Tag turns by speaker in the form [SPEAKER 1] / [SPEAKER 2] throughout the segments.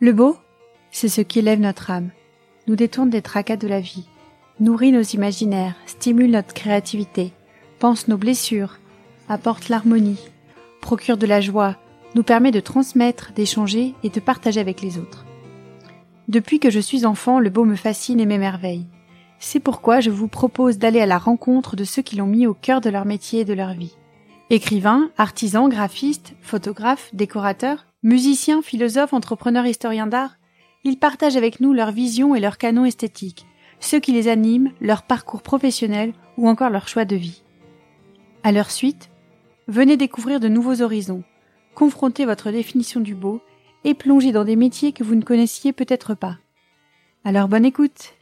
[SPEAKER 1] Le beau, c'est ce qui élève notre âme, nous détourne des tracas de la vie, nourrit nos imaginaires, stimule notre créativité, pense nos blessures, apporte l'harmonie, procure de la joie, nous permet de transmettre, d'échanger et de partager avec les autres. Depuis que je suis enfant, le beau me fascine et m'émerveille. C'est pourquoi je vous propose d'aller à la rencontre de ceux qui l'ont mis au cœur de leur métier et de leur vie. Écrivains, artisans, graphistes, photographes, décorateurs, musiciens, philosophes, entrepreneurs, historiens d'art, ils partagent avec nous leur vision et leur canon esthétique, ceux qui les animent, leur parcours professionnel ou encore leur choix de vie. À leur suite, venez découvrir de nouveaux horizons, confrontez votre définition du beau et plongez dans des métiers que vous ne connaissiez peut-être pas. Alors bonne écoute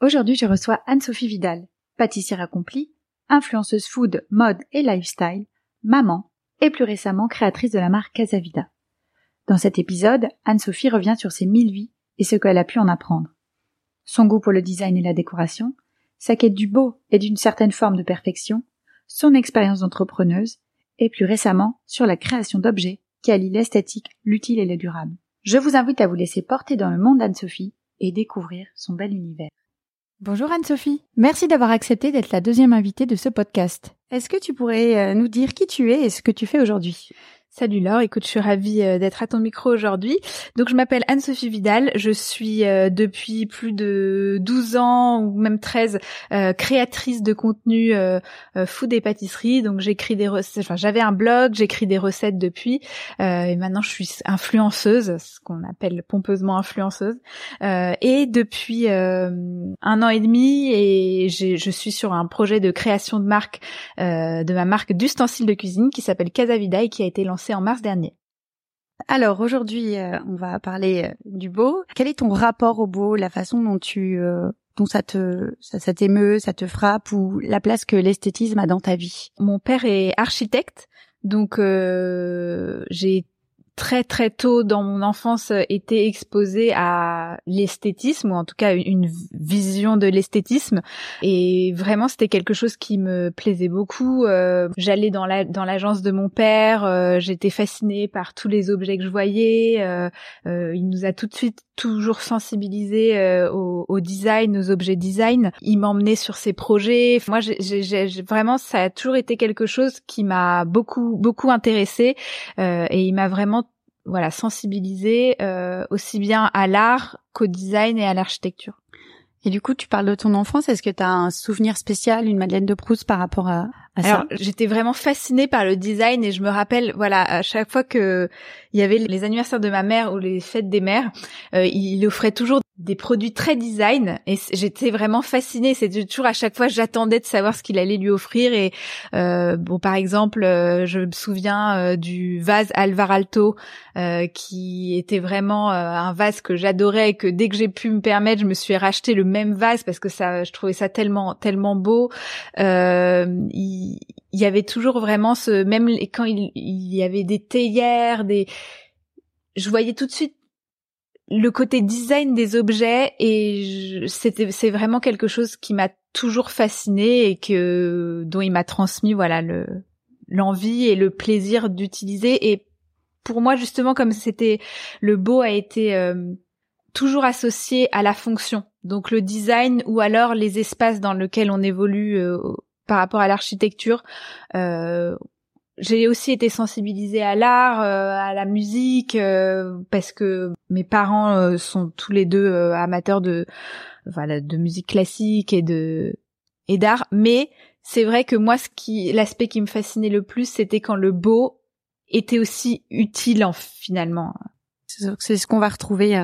[SPEAKER 1] Aujourd'hui je reçois Anne-Sophie Vidal, pâtissière accomplie, influenceuse food, mode et lifestyle, maman et plus récemment créatrice de la marque Casavida. Dans cet épisode, Anne-Sophie revient sur ses mille vies et ce qu'elle a pu en apprendre. Son goût pour le design et la décoration, sa quête du beau et d'une certaine forme de perfection, son expérience d'entrepreneuse, et plus récemment sur la création d'objets qui allient l'esthétique, l'utile et le durable. Je vous invite à vous laisser porter dans le monde d'Anne-Sophie et découvrir son bel univers. Bonjour Anne-Sophie, merci d'avoir accepté d'être la deuxième invitée de ce podcast. Est-ce que tu pourrais euh, nous dire qui tu es et ce que tu fais aujourd'hui?
[SPEAKER 2] Salut Laure, écoute, je suis ravie euh, d'être à ton micro aujourd'hui. Donc je m'appelle Anne-Sophie Vidal, je suis euh, depuis plus de 12 ans ou même 13 euh, créatrice de contenu food et pâtisserie. Donc j'écris des recettes, j'avais un blog, j'écris des recettes depuis et maintenant je suis influenceuse, ce qu'on appelle pompeusement influenceuse. et depuis un an et demi et je suis sur un projet de création de marque de ma marque d'ustensiles de cuisine qui s'appelle Casavida et qui a été en mars dernier.
[SPEAKER 1] Alors aujourd'hui, euh, on va parler euh, du beau. Quel est ton rapport au beau, la façon dont tu euh, dont ça te ça t'émeut, ça te frappe ou la place que l'esthétisme a dans ta vie?
[SPEAKER 2] Mon père est architecte, donc j'ai très très tôt dans mon enfance euh, été exposée à l'esthétisme ou en tout cas une vision de l'esthétisme. Et vraiment c'était quelque chose qui me plaisait beaucoup. Euh, j'allais dans la dans l'agence de mon père euh, j'étais fascinée par tous les objets que je voyais. Il nous a tout de suite toujours sensibilisé au, au, design aux objets design il m'emmenait sur ses projets moi j'ai vraiment ça a toujours été quelque chose qui m'a beaucoup beaucoup intéressée et il m'a vraiment voilà sensibiliser euh, aussi bien à l'art qu'au design et à l'architecture.
[SPEAKER 1] Et du coup, tu parles de ton enfance. Est-ce que tu as un souvenir spécial, une Madeleine de Proust par rapport à, à
[SPEAKER 2] Alors, J'étais vraiment fascinée par le design et je me rappelle, voilà, à chaque fois que il y avait les anniversaires de ma mère ou les fêtes des mères, euh, il offrait toujours des produits très design et j'étais vraiment fascinée. C'était toujours à chaque fois j'attendais de savoir ce qu'il allait lui offrir et euh, bon par exemple euh, je me souviens euh, du vase Alvar Alto euh, qui était vraiment un vase que j'adorais et que dès que j'ai pu me permettre je me suis racheté le même vase parce que ça je trouvais ça tellement tellement beau. il, il y avait toujours vraiment ce même quand il, y avait des théières des je voyais tout de suite le côté design des objets et c'était c'est vraiment quelque chose qui m'a toujours fasciné et que dont il m'a transmis voilà le l'envie et le plaisir d'utiliser. Et pour moi justement comme c'était le beau a été euh, toujours associé à la fonction. Donc le design ou alors les espaces dans lesquels on évolue euh, par rapport à l'architecture euh, j'ai aussi été sensibilisée à l'art, euh, à la musique, euh, parce que mes parents euh, sont tous les deux amateurs de, voilà, de musique classique et de et d'art. Mais c'est vrai que moi, ce qui, l'aspect qui me fascinait le plus, c'était quand le beau était aussi utile en finalement.
[SPEAKER 1] C'est ce qu'on va retrouver.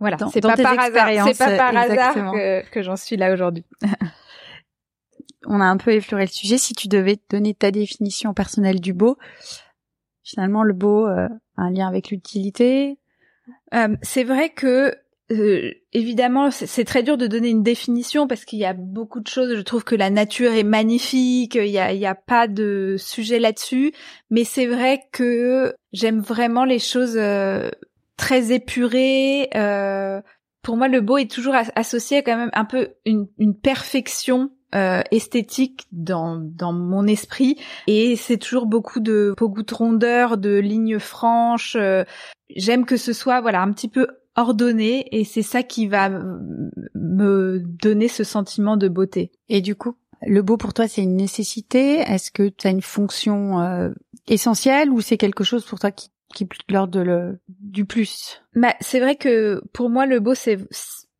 [SPEAKER 2] voilà, c'est pas, par hasard. C'est pas par hasard que, que j'en suis là aujourd'hui.
[SPEAKER 1] on a un peu effleuré le sujet. Si tu devais donner ta définition personnelle du beau, finalement, le beau euh, a un lien avec l'utilité.
[SPEAKER 2] Euh, c'est vrai que euh, évidemment, c'est très dur de donner une définition parce qu'il y a beaucoup de choses. Je trouve que la nature est magnifique. Il y a, il y a pas de sujet là-dessus, mais c'est vrai que j'aime vraiment les choses très épurées. pour moi, le beau est toujours associé à quand même un peu une, une perfection euh, esthétique dans dans mon esprit et c'est toujours beaucoup de beaucoup de rondeur, de lignes franches. Euh, j'aime que ce soit voilà un petit peu ordonné et c'est ça qui va me donner ce sentiment de beauté.
[SPEAKER 1] Et du coup, le beau pour toi c'est une nécessité? Est-ce que tu as une fonction euh, essentielle ou c'est quelque chose pour toi qui qui l'ordre de du plus?
[SPEAKER 2] Bah, c'est vrai que pour moi le beau c'est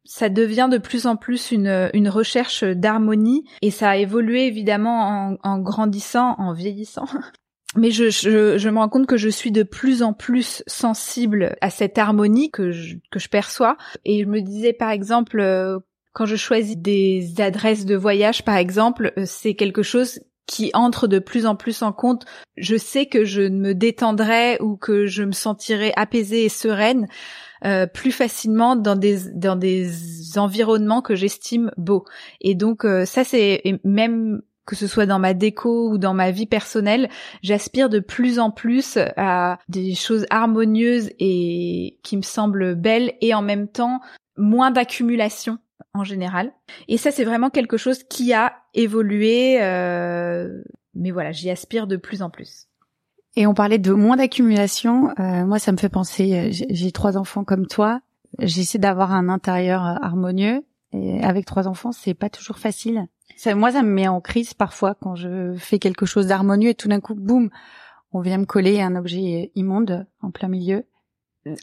[SPEAKER 2] ça devient de plus en plus une, une recherche d'harmonie et ça a évolué évidemment en, en grandissant, en vieillissant. Mais je, je, je, me rends compte que je suis de plus en plus sensible à cette harmonie que je, que je perçois. Et je me disais par exemple, euh, quand je choisis des adresses de voyage par exemple, euh, c'est quelque chose qui entre de plus en plus en compte. Je sais que je me détendrai ou que je me sentirai apaisée et sereine euh, plus facilement dans des dans des environnements que j'estime beaux. Et donc euh, ça c'est même que ce soit dans ma déco ou dans ma vie personnelle, j'aspire de plus en plus à des choses harmonieuses et qui me semblent belles et en même temps moins d'accumulation en général. Et ça, c'est vraiment quelque chose qui a évolué, euh, mais voilà, j'y aspire de plus en plus.
[SPEAKER 1] Et on parlait de moins d'accumulation. Euh, moi, ça me fait penser. Euh, j'ai trois enfants comme toi. J'essaie d'avoir un intérieur euh, harmonieux. Et avec trois enfants, c'est pas toujours facile. Ça, moi, ça me met en crise parfois quand je fais quelque chose d'harmonieux et tout d'un coup, boum, on vient me coller un objet immonde en plein milieu.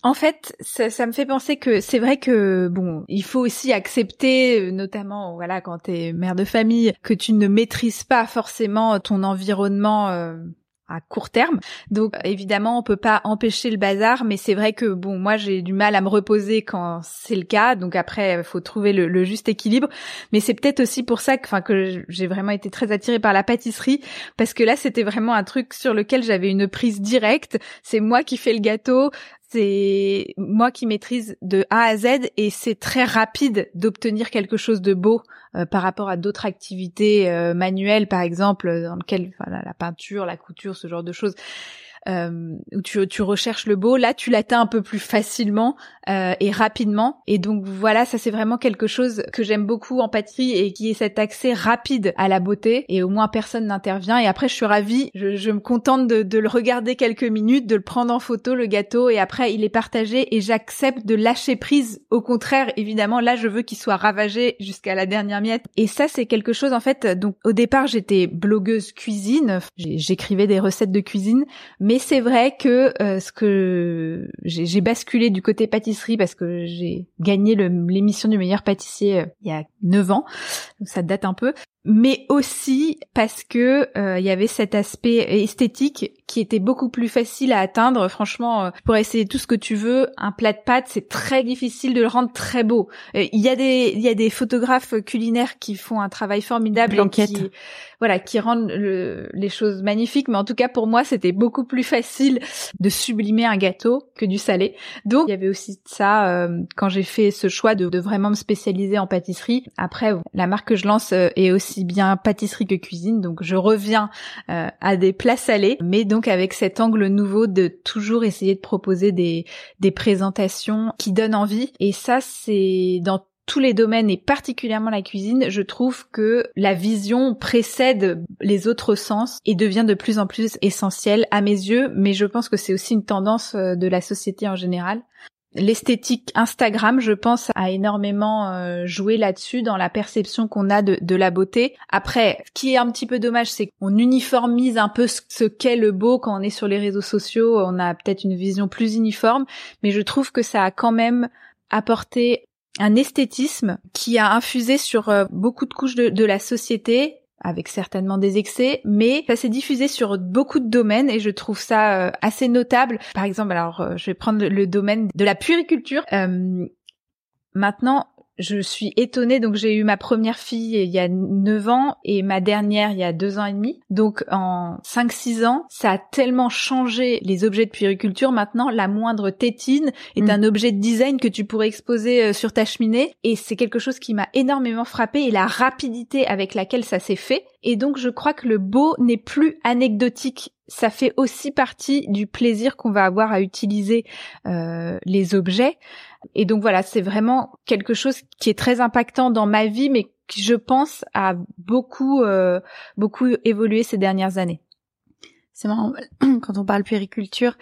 [SPEAKER 2] En fait, ça, ça, me fait penser que c'est vrai que bon, il faut aussi accepter, notamment voilà quand t'es mère de famille, que tu ne maîtrises pas forcément ton environnement à court terme. Donc évidemment, on peut pas empêcher le bazar, mais c'est vrai que bon, moi j'ai du mal à me reposer quand c'est le cas. Donc après, il faut trouver le, juste équilibre. Mais c'est peut-être aussi pour ça que, enfin, que j'ai vraiment été très attirée par la pâtisserie parce que là, c'était vraiment un truc sur lequel j'avais une prise directe. C'est moi qui fais le gâteau c'est moi qui maîtrise de A à Z et c'est très rapide d'obtenir quelque chose de beau euh, par rapport à d'autres activités euh, manuelles, par exemple, dans lequel voilà, la peinture, la couture, ce genre de choses euh, où tu, tu, recherches le beau. Là, tu l'atteins un peu plus facilement euh, et rapidement. Et donc voilà, ça c'est vraiment quelque chose que j'aime beaucoup en pâtisserie et qui est cet accès rapide à la beauté. Et au moins personne n'intervient. Et après, je suis ravie. Je, je me contente de, de, le regarder quelques minutes, de le prendre en photo le gâteau. Et après, il est partagé et j'accepte de lâcher prise. Au contraire, évidemment, là, je veux qu'il soit ravagé jusqu'à la dernière miette. Et ça, c'est quelque chose en fait. Donc au départ, j'étais blogueuse cuisine. J'écrivais des recettes de cuisine. C'est vrai que euh, ce que j'ai basculé du côté pâtisserie parce que j'ai gagné l'émission du meilleur pâtissier euh, il y a 9 ans, donc ça date un peu mais aussi parce que euh, il y avait cet aspect esthétique qui était beaucoup plus facile à atteindre. Franchement, euh, pour essayer tout ce que tu veux, un plat de pâtes, c'est très difficile de le rendre très beau. Euh, il y a des il y a des photographes culinaires qui font un travail formidable qui voilà qui rendent les choses magnifiques. Mais en tout cas, pour moi, c'était beaucoup plus facile de sublimer un gâteau que du salé. Donc, il y avait aussi ça quand j'ai fait ce choix de, de vraiment me spécialiser en pâtisserie. Après, la marque que je lance est aussi bien pâtisserie que cuisine. Donc je reviens euh, à des plats salés, mais donc avec cet angle nouveau de toujours essayer de proposer des, des présentations qui donnent envie. Et ça, c'est dans tous les domaines et particulièrement la cuisine, je trouve que la vision précède les autres sens et devient de plus en plus essentielle à mes yeux, mais je pense que c'est aussi une tendance euh, de la société en général. L'esthétique Instagram, je pense, a énormément euh, joué là-dessus dans la perception qu'on a de, la beauté. Après, ce qui est un petit peu dommage, c'est qu'on uniformise un peu ce qu'est le beau quand on est sur les réseaux sociaux. On a peut-être une vision plus uniforme, mais je trouve que ça a quand même apporté un esthétisme qui a infusé sur euh, beaucoup de couches de la société avec certainement des excès, mais ça s'est diffusé sur beaucoup de domaines et je trouve ça euh, assez notable. Par exemple, alors euh, je vais prendre le, domaine de la puériculture. Euh, maintenant, je suis étonnée. Donc j'ai eu ma première fille il y a 9 ans et ma dernière il y a 2 ans et demi. Donc en 5-6 ans, ça a tellement changé les objets de puériculture. Maintenant, la moindre tétine est mm. un objet de design que tu pourrais exposer euh, sur ta cheminée. Et c'est quelque chose qui m'a énormément frappé et la rapidité avec laquelle ça s'est fait. Et donc je crois que le beau n'est plus anecdotique ça fait aussi partie du plaisir qu'on va avoir à utiliser euh, les objets. Et donc voilà, c'est vraiment quelque chose qui est très impactant dans ma vie, mais qui je pense a beaucoup beaucoup évolué ces dernières années.
[SPEAKER 1] C'est marrant, quand on parle puériculture,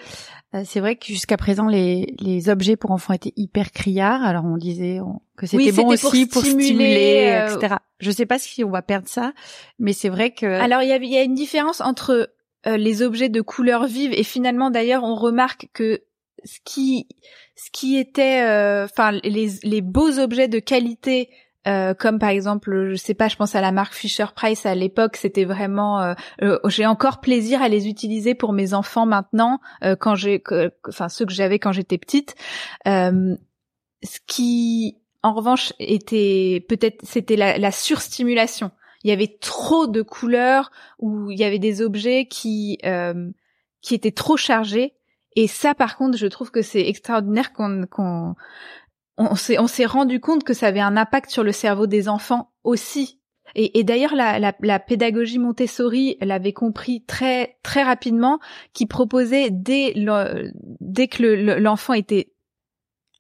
[SPEAKER 1] euh, c'est vrai que jusqu'à présent, les, les objets pour enfants étaient hyper criards. Alors on disait que c'était bon aussi pour stimuler, euh, etc. Je sais pas si on va perdre ça, mais c'est vrai que...
[SPEAKER 2] Alors il y a, y a une différence entre euh, les objets de couleur vive et finalement d'ailleurs on remarque que ce qui ce qui était enfin les les beaux objets de qualité euh, comme par exemple, je sais pas, je pense à la marque Fisher Price à l'époque, c'était vraiment, euh, euh, j'ai encore plaisir à les utiliser pour mes enfants maintenant, quand j'ai, enfin ceux que j'avais quand j'étais petite. ce qui, en revanche, était peut-être, c'était la, la surstimulation. Il y avait trop de couleurs ou il y avait des objets qui qui étaient trop chargés. Et ça, par contre, je trouve que c'est extraordinaire qu'on qu'on on s'est rendu compte que ça avait un impact sur le cerveau des enfants aussi. Et, d'ailleurs, la, la, la, pédagogie Montessori l'avait compris très très rapidement, qui proposait dès dès que l'enfant était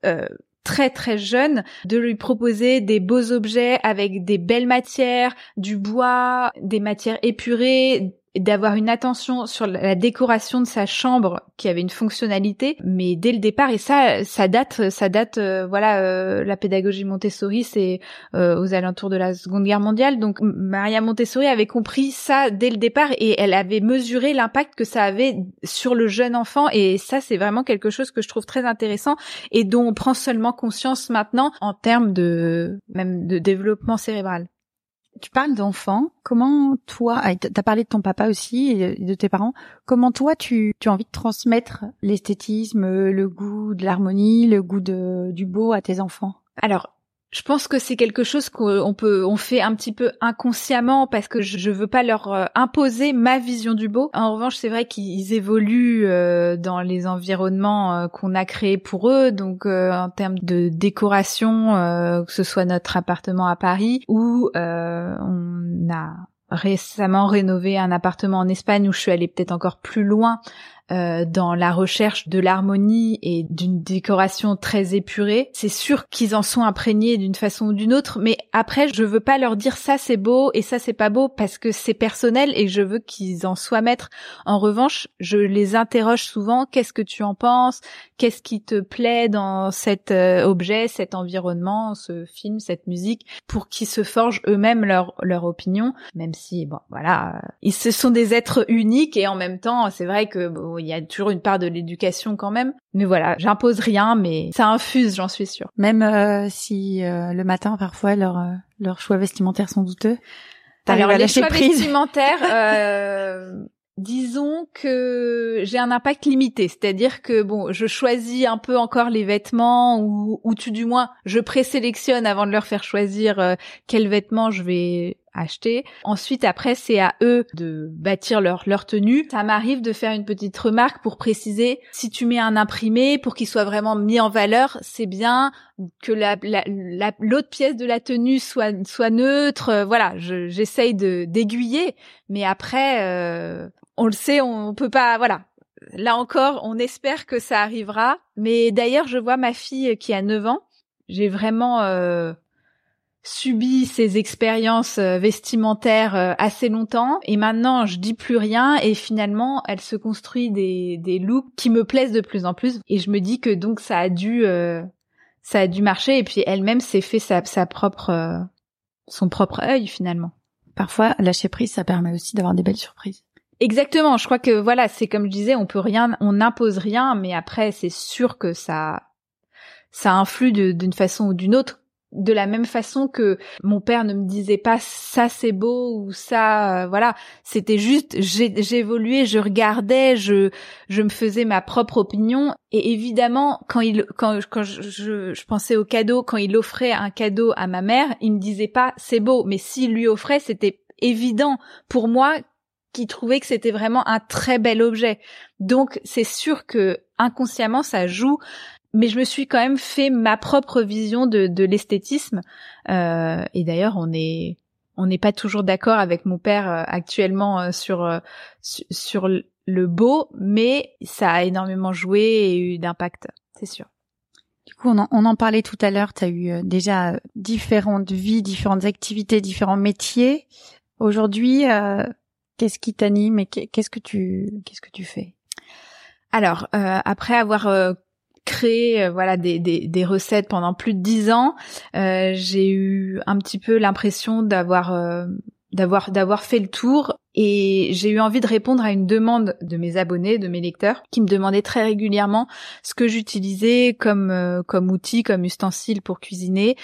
[SPEAKER 2] euh, très très jeune, de lui proposer des beaux objets avec des belles matières, du bois, des matières épurées, d'avoir une attention sur la décoration de sa chambre qui avait une fonctionnalité. Mais dès le départ et ça ça date ça date euh, voilà euh, la pédagogie Montessori c'est euh, aux alentours de la Seconde Guerre mondiale. Donc Maria Montessori avait compris ça dès le départ et elle avait mesuré l'impact que ça avait sur le jeune enfant. Et ça c'est vraiment quelque chose que je trouve très intéressant et dont on prend seulement conscience maintenant en termes de même de développement cérébral.
[SPEAKER 1] Tu parles d'enfants. Comment toi, ah, tu as parlé de ton papa aussi et de tes parents. Comment toi, tu, tu as envie de transmettre l'esthétisme, le goût de l'harmonie, le goût de, du beau à tes enfants?
[SPEAKER 2] Alors, je pense que c'est quelque chose qu'on peut, on fait un petit peu inconsciemment parce que je, veux pas leur euh, imposer ma vision du beau. En revanche, c'est vrai qu'ils évoluent euh, dans les environnements euh, qu'on a créés pour eux. Donc, en termes de décoration, que ce soit notre appartement à Paris ou on a récemment rénové un appartement en Espagne où je suis allée peut-être encore plus loin euh, dans la recherche de l'harmonie et d'une décoration très épurée. C'est sûr qu'ils en sont imprégnés d'une façon ou d'une autre, mais après je veux pas leur dire ça c'est beau et ça c'est pas beau parce que c'est personnel et je veux qu'ils en soient maîtres. En revanche, je les interroge souvent qu'est-ce que tu en penses? Qu'est-ce qui te plaît dans cet euh, objet, cet environnement, ce film, cette musique? Pour qu'ils se forgent eux-mêmes leur leur opinion, même si bon voilà, ils se sont des êtres uniques et en même temps, c'est vrai que il y a toujours une part de l'éducation quand même. Mais voilà, j'impose rien, mais ça infuse, j'en suis sûre.
[SPEAKER 1] Même euh, si euh, le matin, parfois, leurs euh, leurs choix vestimentaires sont douteux.
[SPEAKER 2] Alors les choix vestimentaires, disons que j'ai un impact limité, c'est-à-dire que bon, je choisis un peu encore les vêtements ou, ou tout du moins je présélectionne avant de leur faire choisir quels vêtements je vais acheter. Ensuite, après, c'est à eux de bâtir leur, leur tenue. Ça m'arrive de faire une petite remarque pour préciser si tu mets un imprimé pour qu'il soit vraiment mis en valeur, c'est bien que la, l'autre pièce de la tenue soit, soit neutre. Voilà, j'essaye de d'aiguiller, mais après, euh, on le sait, on peut pas. Voilà, là encore, on espère que ça arrivera. Mais d'ailleurs, je vois ma fille qui a 9 ans. J'ai vraiment euh, subi ces expériences euh, vestimentaires euh, assez longtemps. Et maintenant je dis plus rien et finalement elle se construit des, des looks qui me plaisent de plus en plus. Et je me dis que donc ça a dû euh, ça a dû marcher. Et puis elle-même s'est fait sa, sa propre son propre œil finalement.
[SPEAKER 1] Parfois lâcher prise ça permet aussi d'avoir des belles surprises.
[SPEAKER 2] Exactement, je crois que voilà, c'est comme je disais, on peut rien, on n'impose rien, mais après c'est sûr que ça ça influe d'une façon ou d'une autre de la même façon que mon père ne me disait pas ça c'est beau ou ça euh, voilà c'était juste j'évoluais je regardais je je me faisais ma propre opinion. Et évidemment quand il quand quand je, je, pensais au cadeau quand il offrait un cadeau à ma mère il me disait pas c'est beau mais s'il lui offrait c'était évident pour moi qui trouvait que c'était vraiment un très bel objet. Donc c'est sûr que inconsciemment ça joue mais je me suis quand même fait ma propre vision de, de l'esthétisme. Euh, et d'ailleurs, on est on n'est pas toujours d'accord avec mon père euh, actuellement euh, sur euh, sur le beau, mais ça a énormément joué et eu d'impact, c'est sûr.
[SPEAKER 1] Du coup, on en, parlait tout à l'heure. Tu as eu déjà différentes vies, différentes activités, différents métiers. Aujourd'hui, qu'est-ce qui t'anime et qu'est-ce que tu qu'est-ce que tu fais?
[SPEAKER 2] Alors, après avoir créé euh, voilà des, des, recettes pendant plus de dix ans, euh, j'ai eu un petit peu l'impression d'avoir euh, d'avoir d'avoir fait le tour et j'ai eu envie de répondre à une demande de mes abonnés, de mes lecteurs, qui me demandaient très régulièrement ce que j'utilisais comme comme outil, comme ustensile pour cuisiner.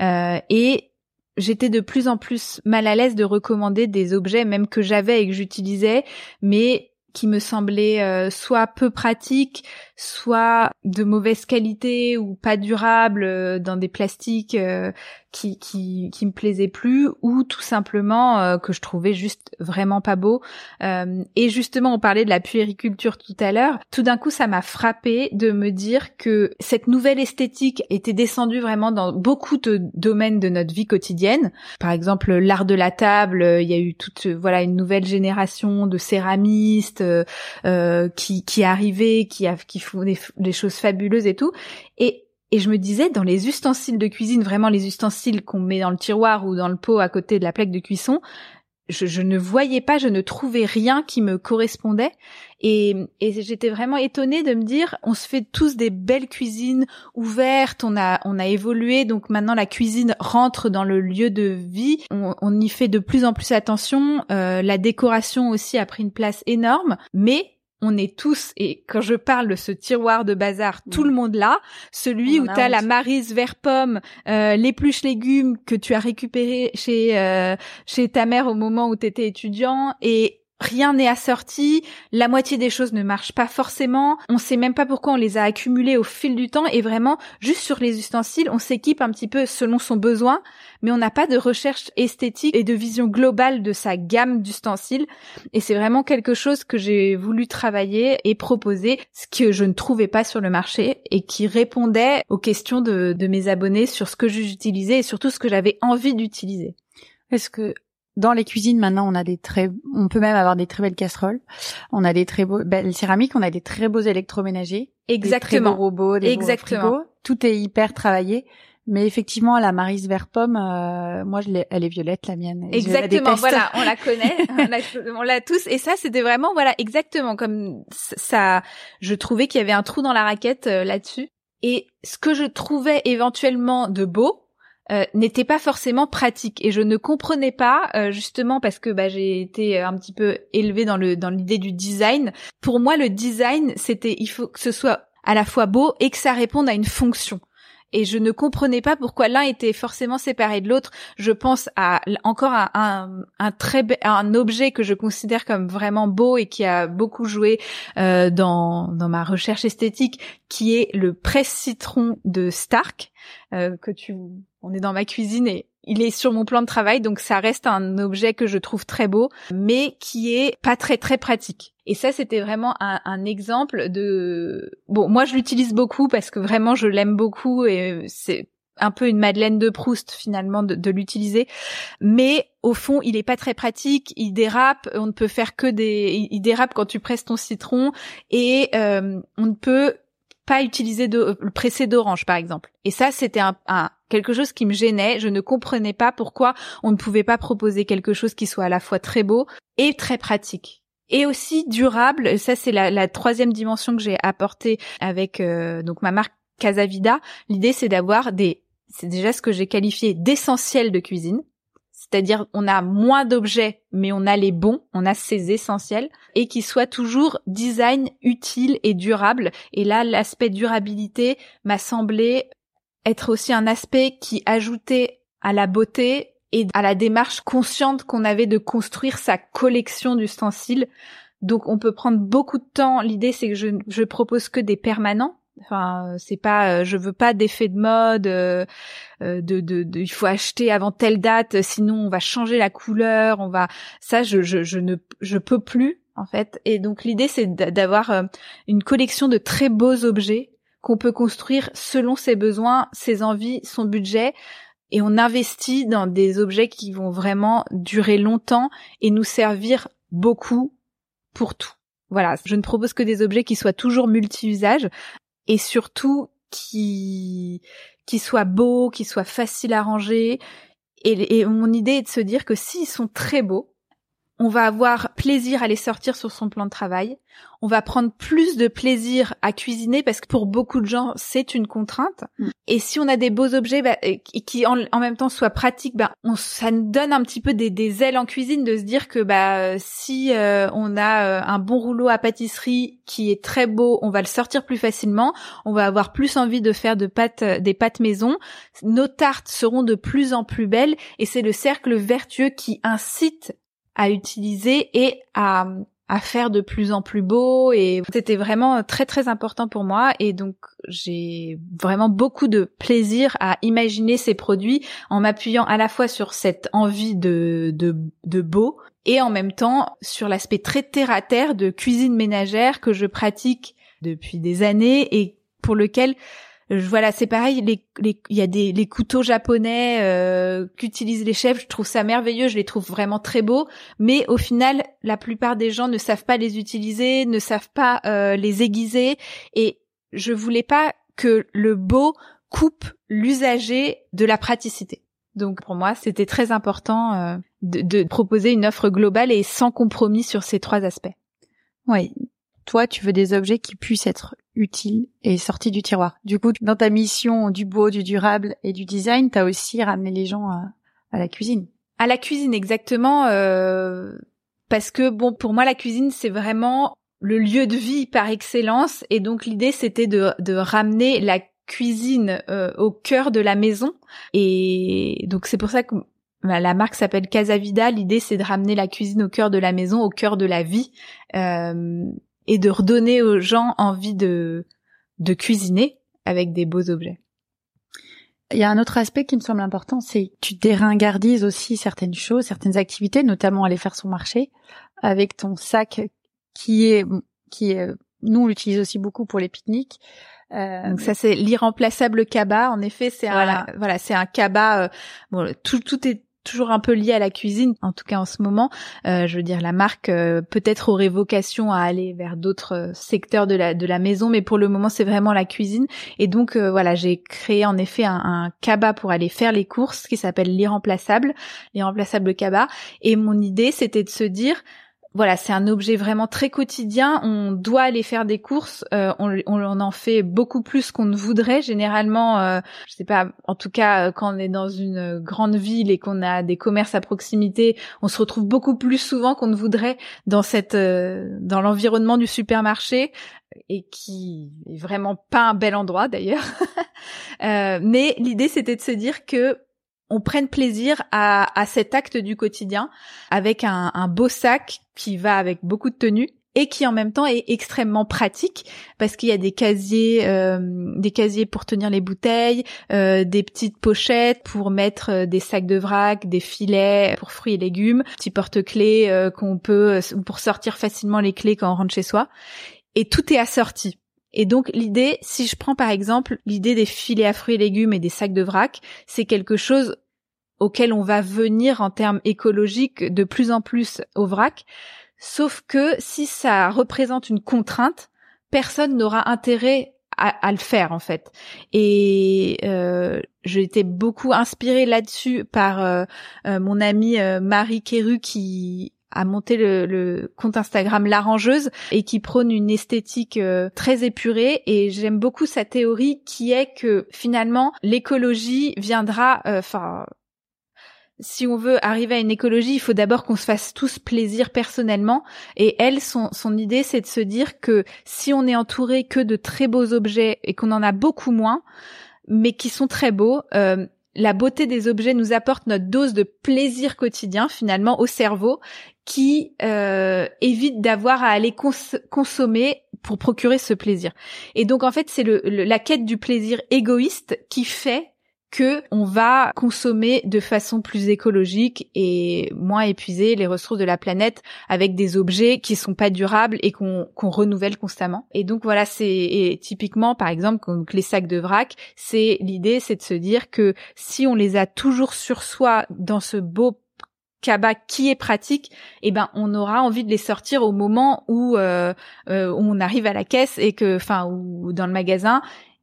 [SPEAKER 2] Et j'étais de plus en plus mal à l'aise de recommander des objets même que j'avais et que j'utilisais, mais qui me semblait euh, soit peu pratique, soit de mauvaise qualité ou pas durable euh, dans des plastiques euh, qui, qui, qui me plaisait plus ou tout simplement euh, que je trouvais juste vraiment pas beau. Euh, et justement, on parlait de la puériculture tout à l'heure. Tout d'un coup, ça m'a frappé de me dire que cette nouvelle esthétique était descendue vraiment dans beaucoup de domaines de notre vie quotidienne. Par exemple, l'art de la table, il y a eu toute voilà une nouvelle génération de céramistes euh, qui qui arrivaient, qui qui font des, des choses fabuleuses et tout. Et et je me disais, dans les ustensiles de cuisine, vraiment les ustensiles qu'on met dans le tiroir ou dans le pot à côté de la plaque de cuisson, je, ne voyais pas, je ne trouvais rien qui me correspondait. Et, et j'étais vraiment étonnée de me dire, on se fait tous des belles cuisines ouvertes, on a, on a évolué, donc maintenant la cuisine rentre dans le lieu de vie, on, on y fait de plus en plus attention, euh, la décoration aussi a pris une place énorme, mais on est tous, et quand je parle de ce tiroir de bazar, tout le monde là, celui où tu as la marise vert pomme, euh, l'épluche légumes que tu as récupéré chez euh, chez ta mère au moment où tu étais étudiant, et rien n'est assorti, la moitié des choses ne marchent pas forcément, on sait même pas pourquoi on les a accumulées au fil du temps et vraiment juste sur les ustensiles, on s'équipe un petit peu selon son besoin, mais on n'a pas de recherche esthétique et de vision globale de sa gamme d'ustensiles et c'est vraiment quelque chose que j'ai voulu travailler et proposer, ce que je ne trouvais pas sur le marché et qui répondait aux questions de, de mes abonnés sur ce que j'utilisais et surtout ce que j'avais envie d'utiliser.
[SPEAKER 1] Est-ce que dans les cuisines maintenant, on a des très, on peut même avoir des très belles casseroles. On a des très beaux belles céramiques, on a des très beaux électroménagers,
[SPEAKER 2] exactement,
[SPEAKER 1] des très beaux robots, des Exactement. Tout est hyper travaillé. Mais effectivement, la Marise vert pomme, euh, moi, je elle est violette, la mienne.
[SPEAKER 2] Exactement, voilà, on la connaît, on l'a tous. Et ça, c'était vraiment, voilà, exactement comme ça. Je trouvais qu'il y avait un trou dans la raquette euh, là-dessus. Et ce que je trouvais éventuellement de beau, euh, n'était pas forcément pratique et je ne comprenais pas euh, justement parce que bah, j'ai été un petit peu élevée dans le dans l'idée du design. Pour moi, le design, c'était il faut que ce soit à la fois beau et que ça réponde à une fonction et je ne comprenais pas pourquoi l'un était forcément séparé de l'autre. Je pense à encore un, un, un très un objet que je considère comme vraiment beau et qui a beaucoup joué euh, dans dans ma recherche esthétique, qui est le presse citron de Stark euh, que tu on est dans ma cuisine et il est sur mon plan de travail, donc ça reste un objet que je trouve très beau, mais qui est pas très très pratique. Et ça, c'était vraiment un, exemple de... Bon, moi, je l'utilise beaucoup parce que vraiment, je l'aime beaucoup et c'est un peu une Madeleine de Proust finalement de, l'utiliser, mais au fond il est pas très pratique, il dérape, on ne peut faire que des, il dérape quand tu presses ton citron et euh, on ne peut pas utiliser de le pressé d'orange par exemple. Et ça c'était un, un, quelque chose qui me gênait, je ne comprenais pas pourquoi on ne pouvait pas proposer quelque chose qui soit à la fois très beau et très pratique et aussi durable. Ça, c'est la, la, troisième dimension que j'ai apportée avec euh, donc ma marque Casavida. L'idée, c'est d'avoir des, c'est déjà ce que j'ai qualifié d'essentiel de cuisine. C'est-à-dire, on a moins d'objets, mais on a les bons, on a ces essentiels, et qui soient toujours design utile et durable. Et là, l'aspect durabilité m'a semblé être aussi un aspect qui ajoutait à la beauté et à la démarche consciente qu'on avait de construire sa collection d'ustensiles. Donc on peut prendre beaucoup de temps. L'idée c'est que je, je propose que des permanents. Enfin, c'est pas, euh, je veux pas d'effet de mode, euh, euh, de, de, de, il faut acheter avant telle date, sinon on va changer la couleur, on va, ça, je, je, je ne, je peux plus en fait. Et donc l'idée c'est d'avoir une collection de très beaux objets qu'on peut construire selon ses besoins, ses envies, son budget, et on investit dans des objets qui vont vraiment durer longtemps et nous servir beaucoup pour tout. Voilà, je ne propose que des objets qui soient toujours multi-usages et surtout qui qui soit beau, qui soit facile à ranger. Et, mon idée est de se dire que s'ils sont très beaux, on va avoir plaisir à les sortir sur son plan de travail. On va prendre plus de plaisir à cuisiner parce que pour beaucoup de gens, c'est une contrainte. Mm. Et si on a des beaux objets bah, qui en, même temps soient pratiques, bah, on, ça nous donne un petit peu des, ailes en cuisine de se dire que bah, si euh, on a euh, un bon rouleau à pâtisserie qui est très beau, on va le sortir plus facilement. On va avoir plus envie de faire de pâtes, euh, des pâtes maison. Nos tartes seront de plus en plus belles et c'est le cercle vertueux qui incite à utiliser et à, à faire de plus en plus beau. Et c'était vraiment très très important pour moi. Et donc j'ai vraiment beaucoup de plaisir à imaginer ces produits en m'appuyant à la fois sur cette envie de, de, de beau et en même temps sur l'aspect très terre à terre de cuisine ménagère que je pratique depuis des années et pour lequel voilà, c'est pareil. Les, les, il y a des les couteaux japonais euh, qu'utilisent les chefs. Je trouve ça merveilleux. Je les trouve vraiment très beaux. Mais au final, la plupart des gens ne savent pas les utiliser, ne savent pas euh, les aiguiser. Et je voulais pas que le beau coupe l'usager de la praticité. Donc pour moi, c'était très important euh, de, de proposer une offre globale et sans compromis sur ces trois aspects.
[SPEAKER 1] Oui, toi, tu veux des objets qui puissent être utiles et sortis du tiroir. Du coup, dans ta mission du beau, du durable et du design, tu as aussi ramené les gens à, la cuisine.
[SPEAKER 2] À la cuisine, exactement. Euh, parce que, bon, pour moi, la cuisine, c'est vraiment le lieu de vie par excellence. Et donc, l'idée, c'était de, ramener la cuisine euh, au cœur de la maison. Et donc, c'est pour ça que bah, la marque s'appelle Casa Vida. L'idée, c'est de ramener la cuisine au cœur de la maison, au cœur de la vie. Euh, et de redonner aux gens envie de, de cuisiner avec des beaux objets.
[SPEAKER 1] Il y a un autre aspect qui me semble important, c'est tu déringardises aussi certaines choses, certaines activités, notamment aller faire son marché avec ton sac qui est qui est nous on l'utilise aussi beaucoup pour les pique-niques.
[SPEAKER 2] Euh, Donc ça c'est l'irremplaçable cabas. En effet, c'est un voilà, c'est un cabas. Euh, bon, tout tout est toujours un peu lié à la cuisine, en tout cas en ce moment. Euh, je veux dire, la marque euh, peut-être aurait vocation à aller vers d'autres euh, secteurs de la de la maison, mais pour le moment, c'est vraiment la cuisine. Et donc voilà, j'ai créé en effet un, un cabas pour aller faire les courses, qui s'appelle l'irremplaçable, l'irremplaçable cabas. Et mon idée, c'était de se dire voilà, c'est un objet vraiment très quotidien. On doit aller faire des courses. Euh, on, on, en fait beaucoup plus qu'on ne voudrait. Généralement, euh, je sais pas. En tout cas, euh, quand on est dans une grande ville et qu'on a des commerces à proximité, on se retrouve beaucoup plus souvent qu'on ne voudrait dans cette, dans l'environnement du supermarché et qui est vraiment pas un bel endroit d'ailleurs. mais l'idée, c'était de se dire que on prenne plaisir à, à, cet acte du quotidien avec un, un, beau sac qui va avec beaucoup de tenue et qui en même temps est extrêmement pratique parce qu'il y a des casiers euh, des casiers pour tenir les bouteilles euh, des petites pochettes pour mettre euh, des sacs de vrac des filets pour fruits et légumes petits porte-clés qu'on peut pour sortir facilement les clés quand on rentre chez soi. Et tout est assorti et donc l'idée, si je prends par exemple l'idée des filets à fruits et légumes et des sacs de vrac, c'est quelque chose auquel on va venir en termes écologiques de plus en plus au vrac. Sauf que si ça représente une contrainte, personne n'aura intérêt à, le faire en fait. Et euh, j'ai été beaucoup inspirée là-dessus par euh, euh, mon amie euh, Marie Kéru qui a monté le, le, compte Instagram L'Arrangeuse et qui prône une esthétique euh, très épurée et j'aime beaucoup sa théorie qui est que finalement l'écologie viendra euh, enfin si on veut arriver à une écologie, il faut d'abord qu'on se fasse tous plaisir personnellement. Et elle, son, son idée, c'est de se dire que si on est entouré que de très beaux objets et qu'on en a beaucoup moins, mais qui sont très beaux, euh, la beauté des objets nous apporte notre dose de plaisir quotidien finalement au cerveau qui euh, évite d'avoir à aller consommer pour procurer ce plaisir. Et donc en fait c'est le, la quête du plaisir égoïste qui fait que on va consommer de façon plus écologique et moins épuiser les ressources de la planète avec des objets qui sont pas durables et qu'on renouvelle constamment. Et donc voilà, c'est typiquement par exemple comme les sacs de vrac, c'est l'idée c'est de se dire que si on les a toujours sur soi dans ce beau cabas qui est pratique, eh ben on aura envie de les sortir au moment où, euh, euh, on arrive à la caisse et que, enfin, ou dans le magasin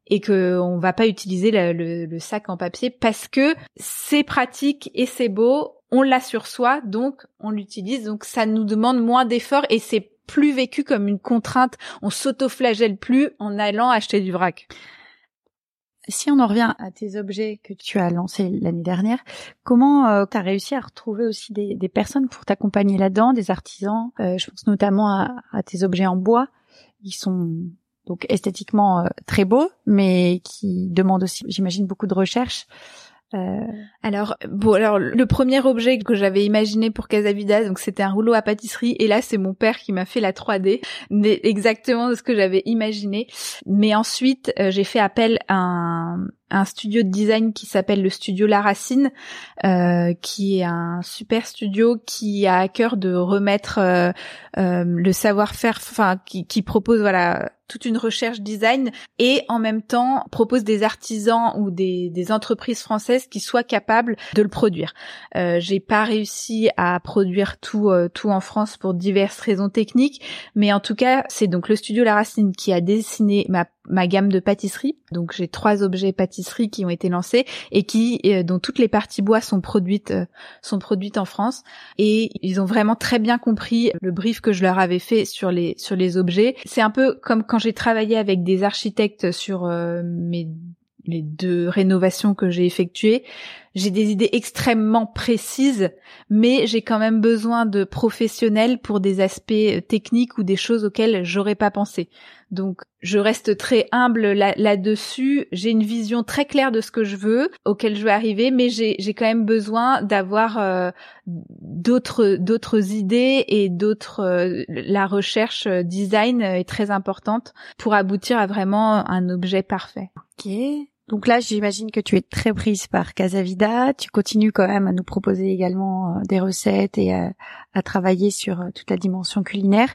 [SPEAKER 2] et que on va pas utiliser le, le sac en papier parce que c'est pratique et c'est beau. On l'a sur soi, donc on l'utilise. Donc ça nous demande moins d'efforts et c'est plus vécu comme une contrainte. On s'auto-flagelle plus en allant acheter du vrac.
[SPEAKER 1] Si on en revient à tes objets que tu as lancés l'année dernière, comment euh, tu as réussi à retrouver aussi des, des personnes pour t'accompagner là-dedans, des artisans euh, Je pense notamment à, à, tes objets en bois. Ils sont donc esthétiquement euh, très beaux, mais qui demandent aussi, j'imagine, beaucoup de recherche.
[SPEAKER 2] Euh... Alors bon, alors le premier objet que j'avais imaginé pour Casavida, donc c'était un rouleau à pâtisserie, et là c'est mon père qui m'a fait la 3D, exactement ce que j'avais imaginé. Mais ensuite euh, j'ai fait appel à un, un studio de design qui s'appelle le studio La Racine, euh, qui est un super studio qui a à cœur de remettre euh, euh, le savoir-faire, enfin qui, propose voilà toute une recherche design et en même temps propose des artisans ou des, des entreprises françaises qui soient capables de le produire. J'ai pas réussi à produire tout tout en France pour diverses raisons techniques, mais en tout cas c'est donc le studio La Racine qui a dessiné ma ma gamme de pâtisserie. Donc j'ai trois objets pâtisserie qui ont été lancés et qui euh, dont toutes les parties bois sont produites euh, sont produites en France et ils ont vraiment très bien compris le brief que je leur avais fait sur les sur les objets. C'est un peu comme quand j'ai travaillé avec des architectes sur euh, mes les deux rénovations que j'ai effectuées, j'ai des idées extrêmement précises, mais j'ai quand même besoin de professionnels pour des aspects techniques ou des choses auxquelles j'aurais pas pensé. Donc je reste très humble là-dessus. j'ai une vision très claire de ce que je veux, auquel je veux arriver, mais j'ai quand même besoin d'avoir euh, d'autres idées et d'autres. Euh, la recherche euh, design est très importante pour aboutir à vraiment un objet parfait.
[SPEAKER 1] Ok. Donc là, j'imagine que tu es très prise par Casavida. Tu continues quand même à nous proposer également des recettes et à, à travailler sur toute la dimension culinaire.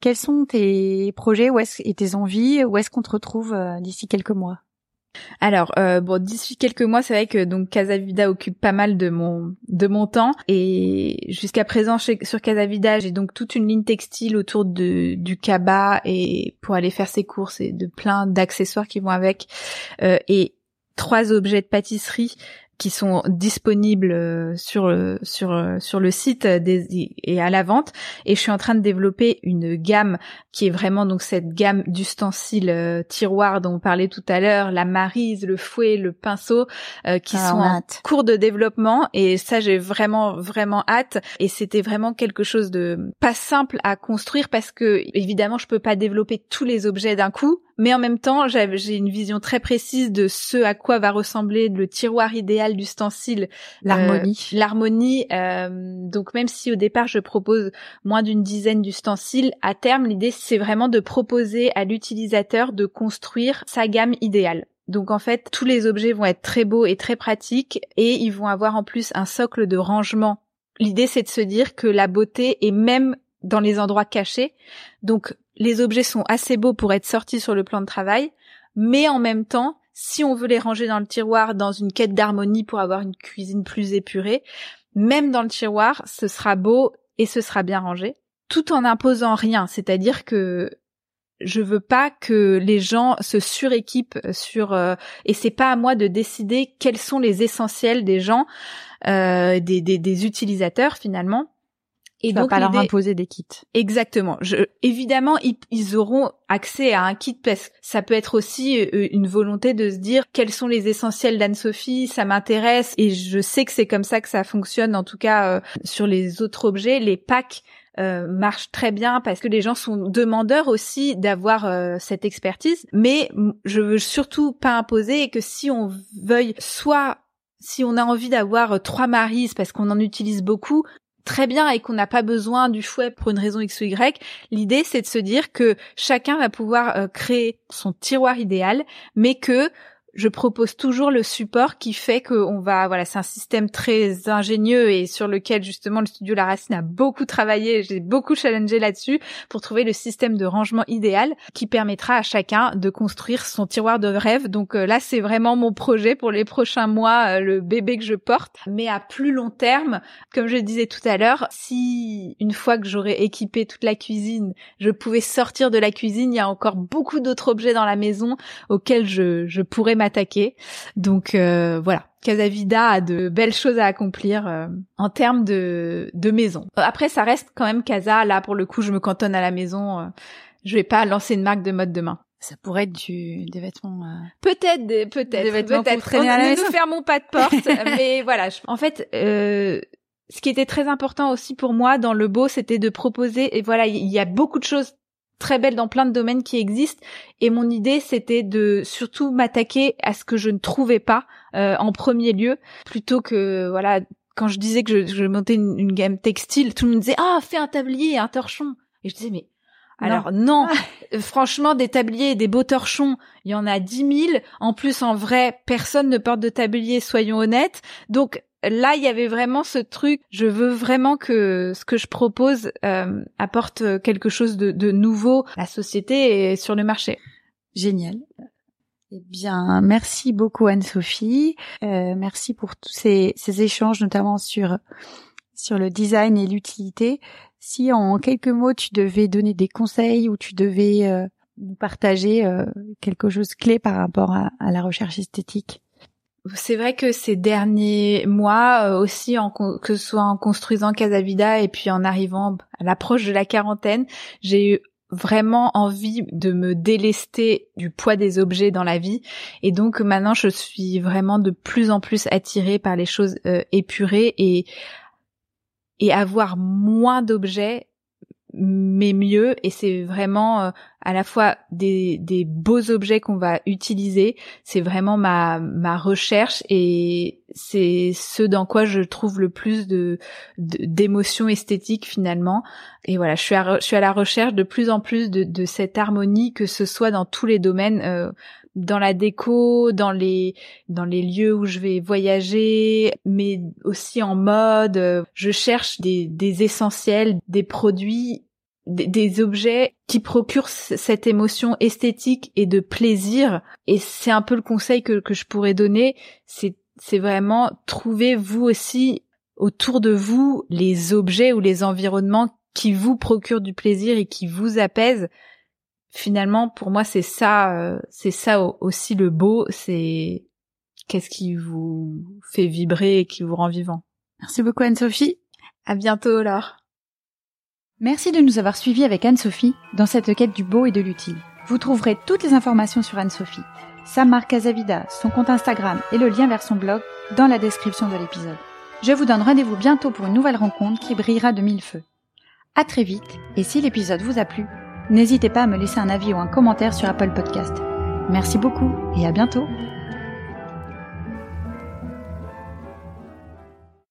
[SPEAKER 1] Quels sont tes projets? Et tes envies? Où est-ce qu'on te retrouve euh, d'ici quelques mois?
[SPEAKER 2] Alors euh, bon d'ici quelques mois c'est vrai que donc Casavida occupe pas mal de mon de mon temps. Et jusqu'à présent sur Casavida j'ai donc toute une ligne textile autour de du cabas et pour aller faire ses courses et de plein d'accessoires qui vont avec. Euh, et trois objets de pâtisserie qui sont disponibles euh, sur le, sur euh, sur le site des, et à la vente. Et je suis en train de développer une gamme qui est vraiment donc cette gamme d'ustensiles euh, tiroirs dont on parlait tout à l'heure la marise le fouet le pinceau qui ah, sont en cours de développement. Et ça j'ai vraiment vraiment hâte. Et c'était vraiment quelque chose de pas simple à construire parce que évidemment je peux pas développer tous les objets d'un coup mais en même temps, j'ai une vision très précise de ce à quoi va ressembler le tiroir idéal d'ustensiles.
[SPEAKER 1] L'harmonie.
[SPEAKER 2] Euh, l'harmonie. Euh, donc même si au départ je propose moins d'une dizaine d'ustensiles, à terme l'idée c'est vraiment de proposer à l'utilisateur de construire sa gamme idéale. Donc en fait, tous les objets vont être très beaux et très pratiques et ils vont avoir en plus un socle de rangement. L'idée c'est de se dire que la beauté est même dans les endroits cachés. Donc les objets sont assez beaux pour être sortis sur le plan de travail, mais en même temps, si on veut les ranger dans le tiroir dans une quête d'harmonie pour avoir une cuisine plus épurée, même dans le tiroir, ce sera beau et ce sera bien rangé, tout en imposant rien, c'est-à-dire que je veux pas que les gens se suréquipent sur euh, et c'est pas à moi de décider quels sont les essentiels des gens euh, des, des, des utilisateurs finalement
[SPEAKER 1] et donc, pas leur imposer des kits.
[SPEAKER 2] Exactement. Je, évidemment, ils, auront accès à un kit parce que ça peut être aussi euh, une volonté de se dire quels sont les essentiels d'Anne-Sophie, ça m'intéresse et je sais que c'est comme ça que ça fonctionne. En tout cas, euh, sur les autres objets, les packs euh, marchent très bien parce que les gens sont demandeurs aussi d'avoir cette expertise. Mais je veux surtout pas imposer que si on veuille soit si on a envie d'avoir trois maris parce qu'on en utilise beaucoup, très bien et qu'on n'a pas besoin du fouet pour une raison X ou Y. L'idée, c'est de se dire que chacun va pouvoir euh, créer son tiroir idéal, mais que je propose toujours le support qui fait qu'on va, voilà, c'est un système très ingénieux et sur lequel justement le studio La Racine a beaucoup travaillé. J'ai beaucoup challengé là-dessus pour trouver le système de rangement idéal qui permettra à chacun de construire son tiroir de rêve. Donc euh, là, c'est vraiment mon projet pour les prochains mois, euh, le bébé que je porte. Mais à plus long terme, comme je disais tout à l'heure, si une fois que j'aurai équipé toute la cuisine, je pouvais sortir de la cuisine, il y a encore beaucoup d'autres objets dans la maison auxquels je, je pourrais m'attaquer. Donc euh, voilà, Casavida a de belles choses à accomplir euh, en termes de, de maison. Après, ça reste quand même Casa. Là, pour le coup, je me cantonne à la maison. Euh, je vais pas lancer une marque de mode demain.
[SPEAKER 1] Ça pourrait être du, des vêtements.
[SPEAKER 2] Peut-être, peut-être, peut-être. Ne nous fermons pas de porte. mais voilà, en fait, ce qui était très important aussi pour moi dans le beau, c'était de proposer. Et voilà, il y a beaucoup de choses très belle dans plein de domaines qui existent. Et mon idée c'était de surtout m'attaquer à ce que je ne trouvais pas euh, en premier lieu plutôt que voilà quand je disais que je, je montais une, gamme textile tout le monde disait ah fais un tablier un torchon et je disais mais alors non, euh, franchement, des tabliers et des beaux torchons, il y en a dix mille. En plus, en vrai, personne ne porte de tablier, soyons honnêtes. Donc, là, il y avait vraiment ce truc. Je veux vraiment que ce que je propose euh, apporte quelque chose de, de, nouveau à la société et sur le marché.
[SPEAKER 1] Génial. Eh bien, merci beaucoup Anne-Sophie. Euh, merci pour tous ces, échanges, notamment sur sur le design et l'utilité. Si en quelques mots tu devais donner des conseils ou tu devais euh, partager quelque chose clé par rapport à la recherche esthétique
[SPEAKER 2] c'est vrai que ces derniers mois euh, aussi, que ce soit en construisant Casavida et puis en arrivant à l'approche de la quarantaine, j'ai eu vraiment envie de me délester du poids des objets dans la vie. Et donc maintenant je suis vraiment de plus en plus attirée par les choses euh, épurées et et avoir moins d'objets mais mieux. Et c'est vraiment euh, à la fois des, des beaux objets qu'on va utiliser. C'est vraiment ma ma recherche. Et c'est ce dans quoi je trouve le plus de d'émotions esthétiques finalement. Et voilà je suis à, je suis à la recherche de plus en plus de, de cette harmonie que ce soit dans tous les domaines euh, dans la déco, dans les dans les lieux où je vais voyager, mais aussi en mode. Je cherche des, des essentiels, des produits des, objets qui procurent cette émotion esthétique et de plaisir. Et c'est un peu le conseil que, que je pourrais donner. C'est, vraiment trouver vous aussi autour de vous les objets ou les environnements qui vous procurent du plaisir et qui vous apaisent. Finalement, pour moi, c'est ça, euh, c'est ça aussi le beau. C'est qu'est-ce qui vous fait vibrer et qui vous rend vivant.
[SPEAKER 1] Merci beaucoup Anne-Sophie.
[SPEAKER 2] À bientôt, Laure.
[SPEAKER 1] Merci de nous avoir suivis avec Anne-Sophie dans cette quête du beau et de l'utile. Vous trouverez toutes les informations sur Anne-Sophie, sa marque Casavida, son compte Instagram et le lien vers son blog dans la description de l'épisode. Je vous donne rendez-vous bientôt pour une nouvelle rencontre qui brillera de mille feux. À très vite, et si l'épisode vous a plu, n'hésitez pas à me laisser un avis ou un commentaire sur Apple Podcast. Merci beaucoup et à bientôt